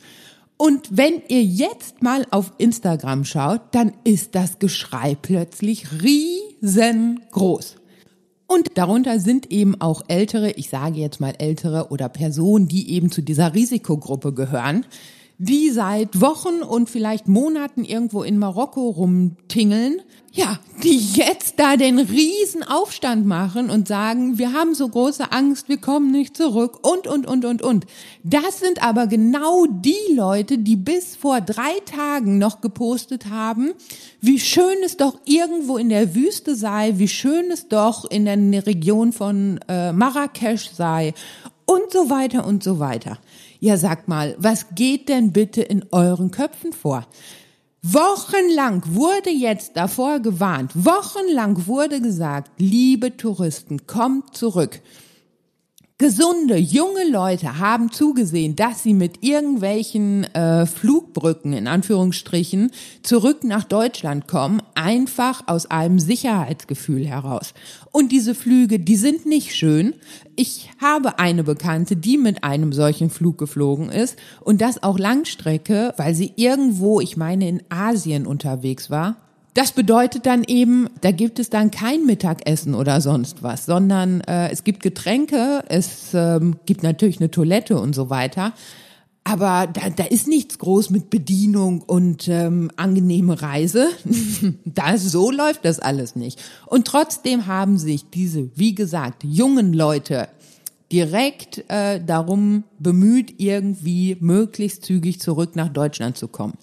Und wenn ihr jetzt mal auf Instagram schaut, dann ist das Geschrei plötzlich riesengroß. Und darunter sind eben auch ältere, ich sage jetzt mal ältere oder Personen, die eben zu dieser Risikogruppe gehören, die seit Wochen und vielleicht Monaten irgendwo in Marokko rumtingeln, ja, die jetzt da den riesen Aufstand machen und sagen, wir haben so große Angst, wir kommen nicht zurück und, und, und, und, und. Das sind aber genau die Leute, die bis vor drei Tagen noch gepostet haben, wie schön es doch irgendwo in der Wüste sei, wie schön es doch in der Region von äh, Marrakesch sei und so weiter und so weiter. Ja, sag mal, was geht denn bitte in euren Köpfen vor? Wochenlang wurde jetzt davor gewarnt, wochenlang wurde gesagt, liebe Touristen, kommt zurück. Gesunde, junge Leute haben zugesehen, dass sie mit irgendwelchen äh, Flugbrücken in Anführungsstrichen zurück nach Deutschland kommen, einfach aus einem Sicherheitsgefühl heraus. Und diese Flüge, die sind nicht schön. Ich habe eine Bekannte, die mit einem solchen Flug geflogen ist und das auch Langstrecke, weil sie irgendwo, ich meine in Asien unterwegs war das bedeutet dann eben, da gibt es dann kein Mittagessen oder sonst was, sondern äh, es gibt Getränke, es ähm, gibt natürlich eine Toilette und so weiter. Aber da, da ist nichts groß mit Bedienung und ähm, angenehme Reise. das, so läuft das alles nicht. Und trotzdem haben sich diese, wie gesagt, jungen Leute direkt äh, darum bemüht, irgendwie möglichst zügig zurück nach Deutschland zu kommen.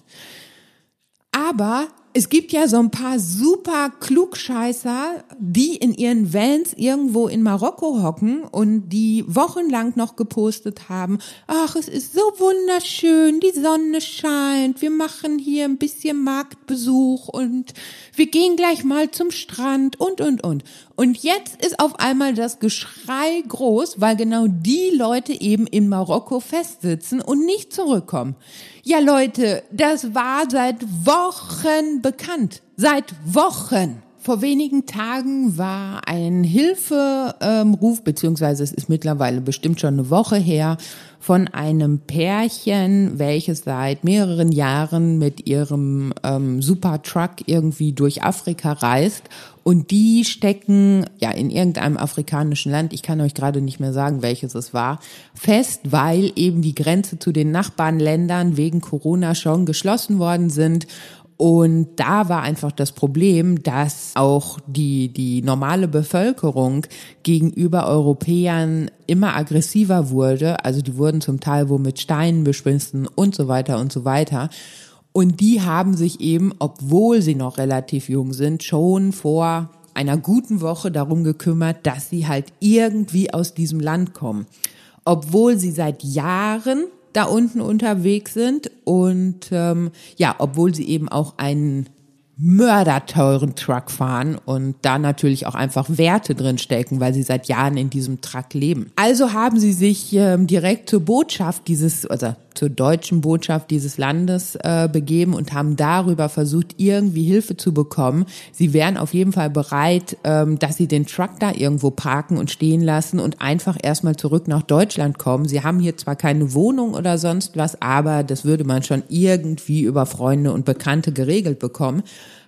Aber es gibt ja so ein paar super Klugscheißer, die in ihren Vans irgendwo in Marokko hocken und die wochenlang noch gepostet haben, ach, es ist so wunderschön, die Sonne scheint, wir machen hier ein bisschen Marktbesuch und wir gehen gleich mal zum Strand und, und, und. Und jetzt ist auf einmal das Geschrei groß, weil genau die Leute eben in Marokko festsitzen und nicht zurückkommen. Ja, Leute, das war seit Wochen bekannt. Seit Wochen. vor wenigen Tagen war ein Hilferuf, beziehungsweise es ist mittlerweile bestimmt schon eine Woche her, von einem Pärchen, welches seit mehreren Jahren mit ihrem ähm, Supertruck irgendwie durch Afrika reist. Und die stecken ja in irgendeinem afrikanischen Land, ich kann euch gerade nicht mehr sagen, welches es war, fest, weil eben die Grenze zu den Nachbarländern wegen Corona schon geschlossen worden sind und da war einfach das Problem, dass auch die, die normale Bevölkerung gegenüber Europäern immer aggressiver wurde. Also die wurden zum Teil wo mit Steinen beschmissen und so weiter und so weiter. Und die haben sich eben, obwohl sie noch relativ jung sind, schon vor einer guten Woche darum gekümmert, dass sie halt irgendwie aus diesem Land kommen. Obwohl sie seit Jahren da unten unterwegs sind. Und ähm, ja, obwohl sie eben auch einen mörderteuren Truck fahren und da natürlich auch einfach Werte drin stecken, weil sie seit Jahren in diesem Truck leben. Also haben sie sich ähm, direkt zur Botschaft dieses, also zur deutschen Botschaft dieses Landes äh, begeben und haben darüber versucht, irgendwie Hilfe zu bekommen. Sie wären auf jeden Fall bereit, ähm, dass sie den Truck da irgendwo parken und stehen lassen und einfach erstmal zurück nach Deutschland kommen. Sie haben hier zwar keine Wohnung oder sonst was, aber das würde man schon irgendwie über Freunde und Bekannte geregelt bekommen.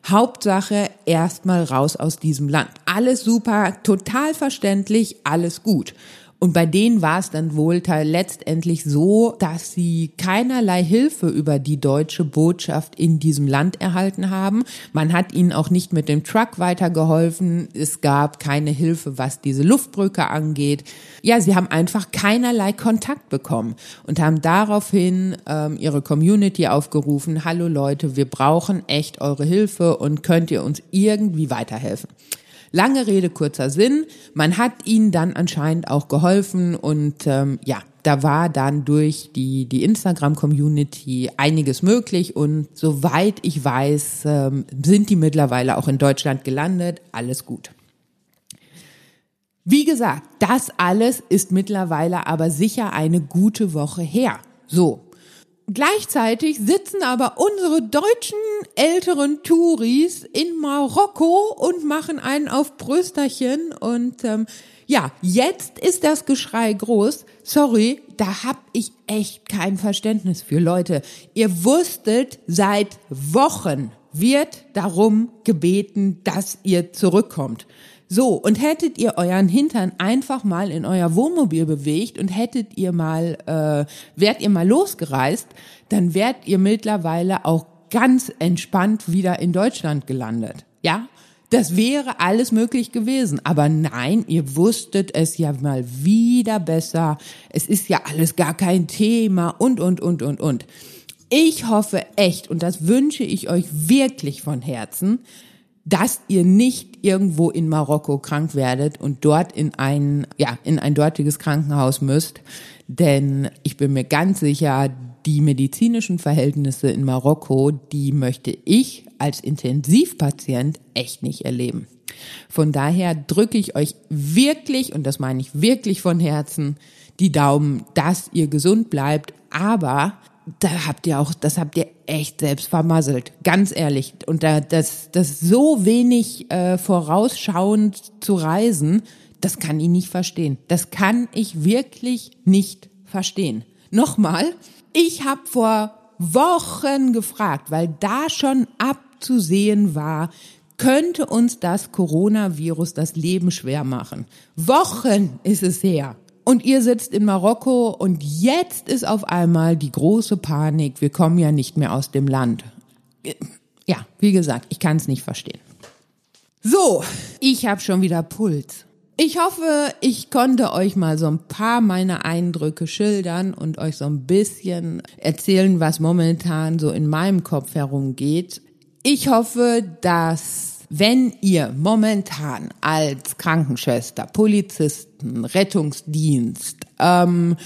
Hauptsache erstmal raus aus diesem Land. Alles super, total verständlich, alles gut. Und bei denen war es dann wohl letztendlich so, dass sie keinerlei Hilfe über die deutsche Botschaft in diesem Land erhalten haben. Man hat ihnen auch nicht mit dem Truck weitergeholfen. Es gab keine Hilfe, was diese Luftbrücke angeht. Ja, sie haben einfach keinerlei Kontakt bekommen und haben daraufhin ähm, ihre Community aufgerufen, hallo Leute, wir brauchen echt eure Hilfe und könnt ihr uns irgendwie weiterhelfen. Lange Rede, kurzer Sinn. Man hat ihnen dann anscheinend auch geholfen und ähm, ja, da war dann durch die, die Instagram-Community einiges möglich und soweit ich weiß, ähm, sind die mittlerweile auch in Deutschland gelandet. Alles gut. Wie gesagt, das alles ist mittlerweile aber sicher eine gute Woche her. So, Gleichzeitig sitzen aber unsere deutschen älteren Touris in Marokko und machen einen auf Brüsterchen. Und ähm, ja, jetzt ist das Geschrei groß. Sorry, da hab ich echt kein Verständnis für. Leute, ihr wusstet, seit Wochen wird darum gebeten, dass ihr zurückkommt. So, und hättet ihr euren Hintern einfach mal in euer Wohnmobil bewegt und hättet ihr mal, äh, wärt ihr mal losgereist, dann wärt ihr mittlerweile auch ganz entspannt wieder in Deutschland gelandet. Ja? Das wäre alles möglich gewesen. Aber nein, ihr wusstet es ja mal wieder besser. Es ist ja alles gar kein Thema und, und, und, und, und. Ich hoffe echt, und das wünsche ich euch wirklich von Herzen, dass ihr nicht irgendwo in Marokko krank werdet und dort in ein, ja, in ein dortiges Krankenhaus müsst. Denn ich bin mir ganz sicher, die medizinischen Verhältnisse in Marokko, die möchte ich als Intensivpatient echt nicht erleben. Von daher drücke ich euch wirklich, und das meine ich wirklich von Herzen, die Daumen, dass ihr gesund bleibt. Aber da habt ihr auch, das habt ihr echt selbst vermasselt, ganz ehrlich. Und da, das, das so wenig äh, vorausschauend zu reisen, das kann ich nicht verstehen. Das kann ich wirklich nicht verstehen. Nochmal, ich habe vor Wochen gefragt, weil da schon abzusehen war, könnte uns das Coronavirus das Leben schwer machen. Wochen ist es her. Und ihr sitzt in Marokko und jetzt ist auf einmal die große Panik, wir kommen ja nicht mehr aus dem Land. Ja, wie gesagt, ich kann es nicht verstehen. So, ich habe schon wieder Puls. Ich hoffe, ich konnte euch mal so ein paar meiner Eindrücke schildern und euch so ein bisschen erzählen, was momentan so in meinem Kopf herumgeht. Ich hoffe, dass wenn ihr momentan als Krankenschwester, Polizisten, Rettungsdienst, ähm,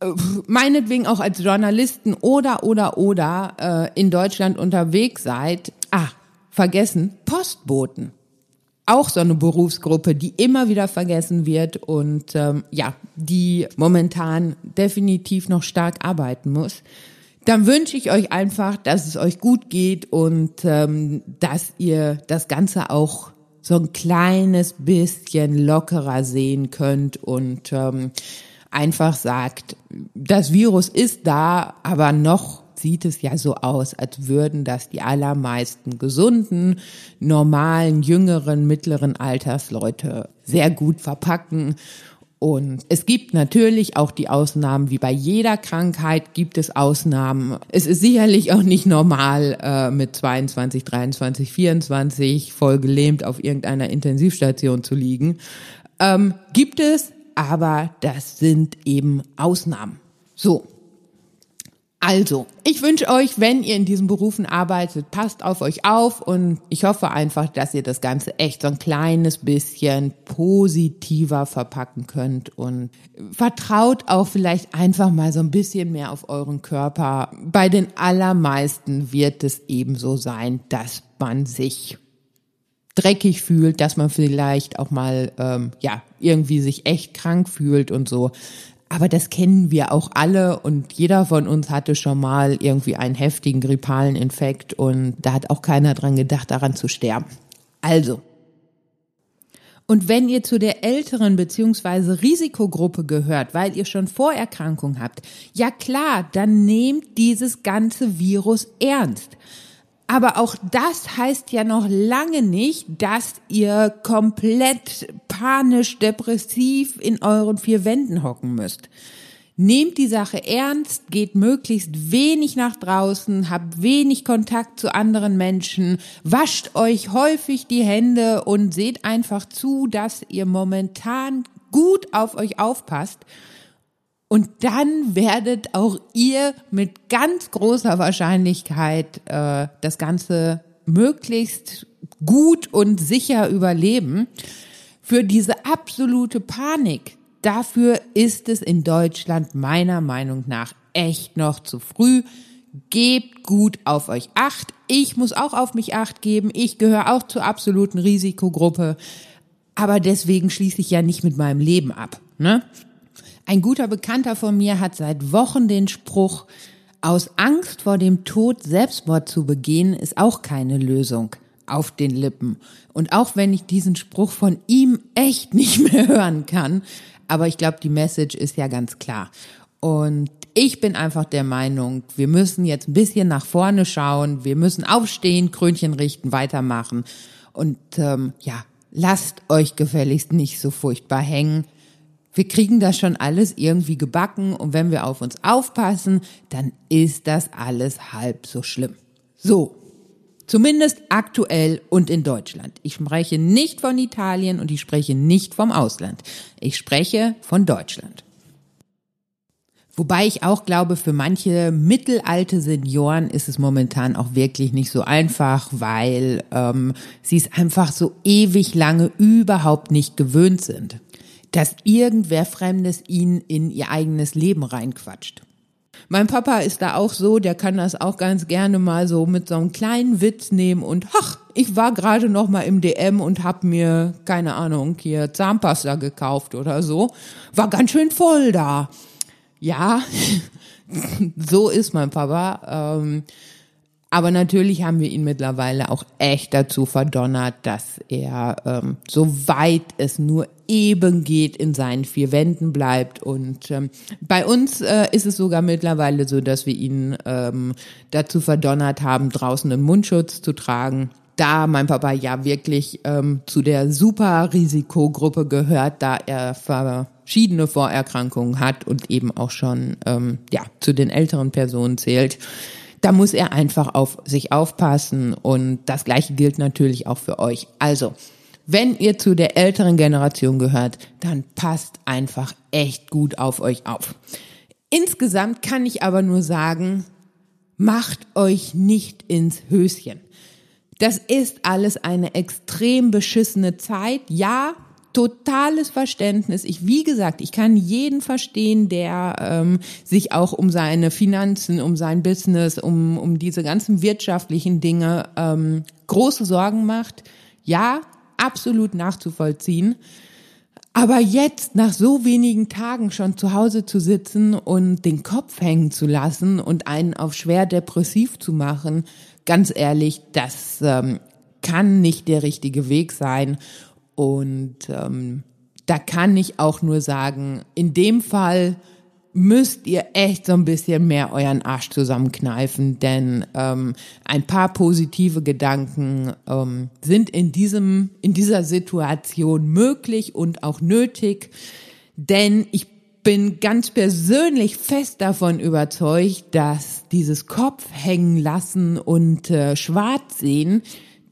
äh, meinetwegen auch als Journalisten oder oder oder äh, in Deutschland unterwegs seid, ah, vergessen, Postboten. Auch so eine Berufsgruppe, die immer wieder vergessen wird und ähm, ja, die momentan definitiv noch stark arbeiten muss dann wünsche ich euch einfach, dass es euch gut geht und ähm, dass ihr das Ganze auch so ein kleines bisschen lockerer sehen könnt und ähm, einfach sagt, das Virus ist da, aber noch sieht es ja so aus, als würden das die allermeisten gesunden, normalen, jüngeren, mittleren Altersleute sehr gut verpacken. Und es gibt natürlich auch die Ausnahmen, wie bei jeder Krankheit gibt es Ausnahmen. Es ist sicherlich auch nicht normal, äh, mit 22, 23, 24 voll gelähmt auf irgendeiner Intensivstation zu liegen. Ähm, gibt es, aber das sind eben Ausnahmen. So, also, ich wünsche euch, wenn ihr in diesen Berufen arbeitet, passt auf euch auf und ich hoffe einfach, dass ihr das Ganze echt so ein kleines bisschen positiver verpacken könnt und vertraut auch vielleicht einfach mal so ein bisschen mehr auf euren Körper. Bei den allermeisten wird es ebenso sein, dass man sich dreckig fühlt, dass man vielleicht auch mal ähm, ja irgendwie sich echt krank fühlt und so. Aber das kennen wir auch alle und jeder von uns hatte schon mal irgendwie einen heftigen grippalen Infekt und da hat auch keiner dran gedacht, daran zu sterben. Also. Und wenn ihr zu der älteren beziehungsweise Risikogruppe gehört, weil ihr schon Vorerkrankung habt, ja klar, dann nehmt dieses ganze Virus ernst. Aber auch das heißt ja noch lange nicht, dass ihr komplett panisch depressiv in euren vier Wänden hocken müsst. Nehmt die Sache ernst, geht möglichst wenig nach draußen, habt wenig Kontakt zu anderen Menschen, wascht euch häufig die Hände und seht einfach zu, dass ihr momentan gut auf euch aufpasst und dann werdet auch ihr mit ganz großer Wahrscheinlichkeit äh, das Ganze möglichst gut und sicher überleben. Für diese absolute Panik, dafür ist es in Deutschland meiner Meinung nach echt noch zu früh. Gebt gut auf euch acht. Ich muss auch auf mich acht geben. Ich gehöre auch zur absoluten Risikogruppe. Aber deswegen schließe ich ja nicht mit meinem Leben ab. Ne? Ein guter Bekannter von mir hat seit Wochen den Spruch, aus Angst vor dem Tod Selbstmord zu begehen, ist auch keine Lösung auf den Lippen. Und auch wenn ich diesen Spruch von ihm echt nicht mehr hören kann, aber ich glaube, die Message ist ja ganz klar. Und ich bin einfach der Meinung, wir müssen jetzt ein bisschen nach vorne schauen, wir müssen aufstehen, Krönchen richten, weitermachen. Und ähm, ja, lasst euch gefälligst nicht so furchtbar hängen wir kriegen das schon alles irgendwie gebacken und wenn wir auf uns aufpassen, dann ist das alles halb so schlimm. So. Zumindest aktuell und in Deutschland. Ich spreche nicht von Italien und ich spreche nicht vom Ausland. Ich spreche von Deutschland. Wobei ich auch glaube, für manche mittelalte Senioren ist es momentan auch wirklich nicht so einfach, weil ähm, sie es einfach so ewig lange überhaupt nicht gewöhnt sind dass irgendwer Fremdes ihnen in ihr eigenes Leben reinquatscht. Mein Papa ist da auch so, der kann das auch ganz gerne mal so mit so einem kleinen Witz nehmen und ach, ich war gerade noch mal im DM und hab mir keine Ahnung, hier Zahnpasta gekauft oder so. War ganz schön voll da. Ja, so ist mein Papa. Ähm, aber natürlich haben wir ihn mittlerweile auch echt dazu verdonnert, dass er, ähm, soweit es nur eben geht, in seinen vier Wänden bleibt. Und ähm, bei uns äh, ist es sogar mittlerweile so, dass wir ihn ähm, dazu verdonnert haben, draußen einen Mundschutz zu tragen. Da mein Papa ja wirklich ähm, zu der Super-Risikogruppe gehört, da er verschiedene Vorerkrankungen hat und eben auch schon ähm, ja zu den älteren Personen zählt da muss er einfach auf sich aufpassen und das gleiche gilt natürlich auch für euch. Also, wenn ihr zu der älteren Generation gehört, dann passt einfach echt gut auf euch auf. Insgesamt kann ich aber nur sagen, macht euch nicht ins Höschen. Das ist alles eine extrem beschissene Zeit. Ja, totales Verständnis. Ich, wie gesagt, ich kann jeden verstehen, der ähm, sich auch um seine Finanzen, um sein Business, um, um diese ganzen wirtschaftlichen Dinge ähm, große Sorgen macht. Ja, absolut nachzuvollziehen. Aber jetzt, nach so wenigen Tagen schon zu Hause zu sitzen und den Kopf hängen zu lassen und einen auf schwer depressiv zu machen, ganz ehrlich, das ähm, kann nicht der richtige Weg sein. Und ähm, da kann ich auch nur sagen, in dem Fall müsst ihr echt so ein bisschen mehr euren Arsch zusammenkneifen, denn ähm, ein paar positive Gedanken ähm, sind in diesem in dieser Situation möglich und auch nötig, denn ich bin ganz persönlich fest davon überzeugt, dass dieses Kopf hängen lassen und äh, schwarz sehen,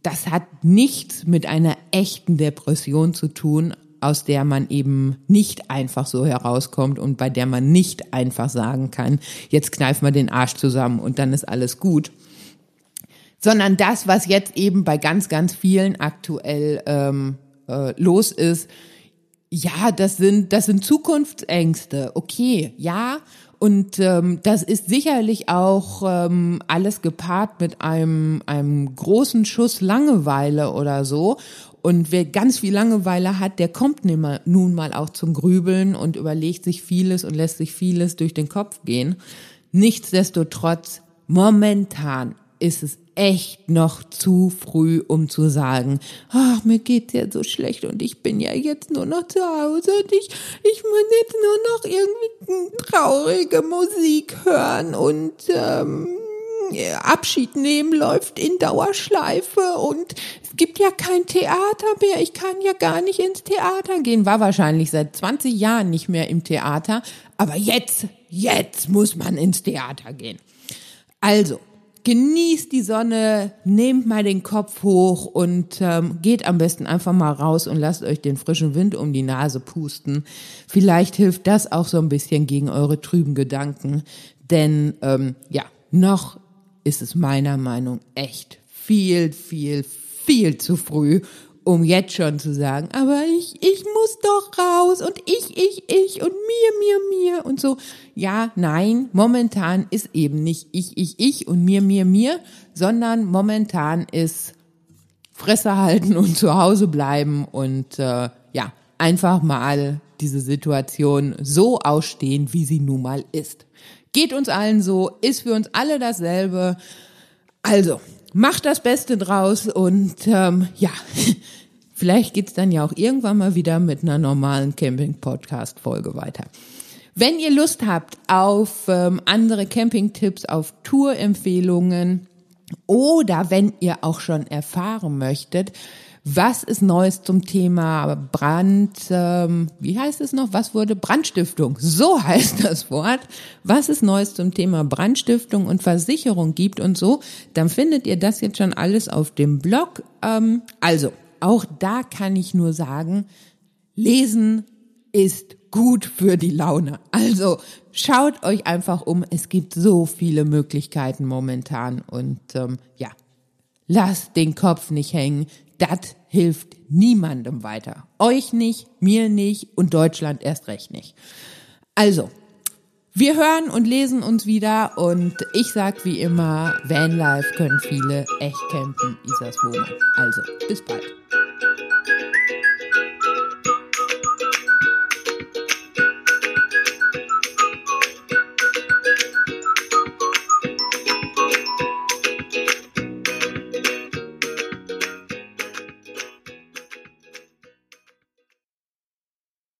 das hat nichts mit einer echten Depression zu tun, aus der man eben nicht einfach so herauskommt und bei der man nicht einfach sagen kann, jetzt kneif mal den Arsch zusammen und dann ist alles gut. Sondern das, was jetzt eben bei ganz, ganz vielen aktuell ähm, äh, los ist, ja, das sind, das sind Zukunftsängste. Okay, ja. Und ähm, das ist sicherlich auch ähm, alles gepaart mit einem, einem großen Schuss Langeweile oder so. Und wer ganz viel Langeweile hat, der kommt nun mal auch zum Grübeln und überlegt sich vieles und lässt sich vieles durch den Kopf gehen. Nichtsdestotrotz, momentan ist es echt noch zu früh, um zu sagen, ach, mir geht's ja so schlecht und ich bin ja jetzt nur noch zu Hause und ich, ich muss jetzt nur noch irgendwie traurige Musik hören und ähm, Abschied nehmen läuft in Dauerschleife und es gibt ja kein Theater mehr. Ich kann ja gar nicht ins Theater gehen. War wahrscheinlich seit 20 Jahren nicht mehr im Theater. Aber jetzt, jetzt muss man ins Theater gehen. Also, genießt die Sonne, nehmt mal den Kopf hoch und ähm, geht am besten einfach mal raus und lasst euch den frischen Wind um die Nase pusten. Vielleicht hilft das auch so ein bisschen gegen eure trüben Gedanken. Denn ähm, ja, noch ist es meiner Meinung echt viel, viel, viel zu früh, um jetzt schon zu sagen, aber ich, ich muss doch raus und ich, ich, ich und mir, mir, mir und so. Ja, nein, momentan ist eben nicht ich, ich, ich und mir, mir, mir, sondern momentan ist Fresse halten und zu Hause bleiben und äh, ja, einfach mal diese Situation so ausstehen, wie sie nun mal ist. Geht uns allen so, ist für uns alle dasselbe. Also, macht das Beste draus und ähm, ja, vielleicht geht's dann ja auch irgendwann mal wieder mit einer normalen Camping-Podcast-Folge weiter. Wenn ihr Lust habt auf ähm, andere Camping-Tipps, auf Tour-Empfehlungen oder wenn ihr auch schon erfahren möchtet, was ist Neues zum Thema Brand? Ähm, wie heißt es noch? Was wurde Brandstiftung? So heißt das Wort. Was ist Neues zum Thema Brandstiftung und Versicherung gibt und so? Dann findet ihr das jetzt schon alles auf dem Blog. Ähm, also auch da kann ich nur sagen, lesen ist gut für die Laune. Also schaut euch einfach um. Es gibt so viele Möglichkeiten momentan und ähm, ja, lasst den Kopf nicht hängen das hilft niemandem weiter. Euch nicht, mir nicht und Deutschland erst recht nicht. Also, wir hören und lesen uns wieder und ich sag wie immer, Vanlife können viele echt campen, Isas Wohnung. Also, bis bald.